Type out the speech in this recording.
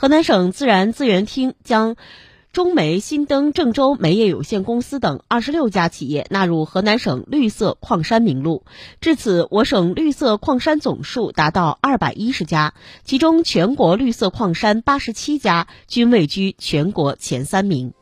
河南省自然资源厅将中煤新登郑州煤业有限公司等二十六家企业纳入河南省绿色矿山名录。至此我省绿色矿山总数达到二百一十家其中全国绿色矿山八十七家均位居全国前三名。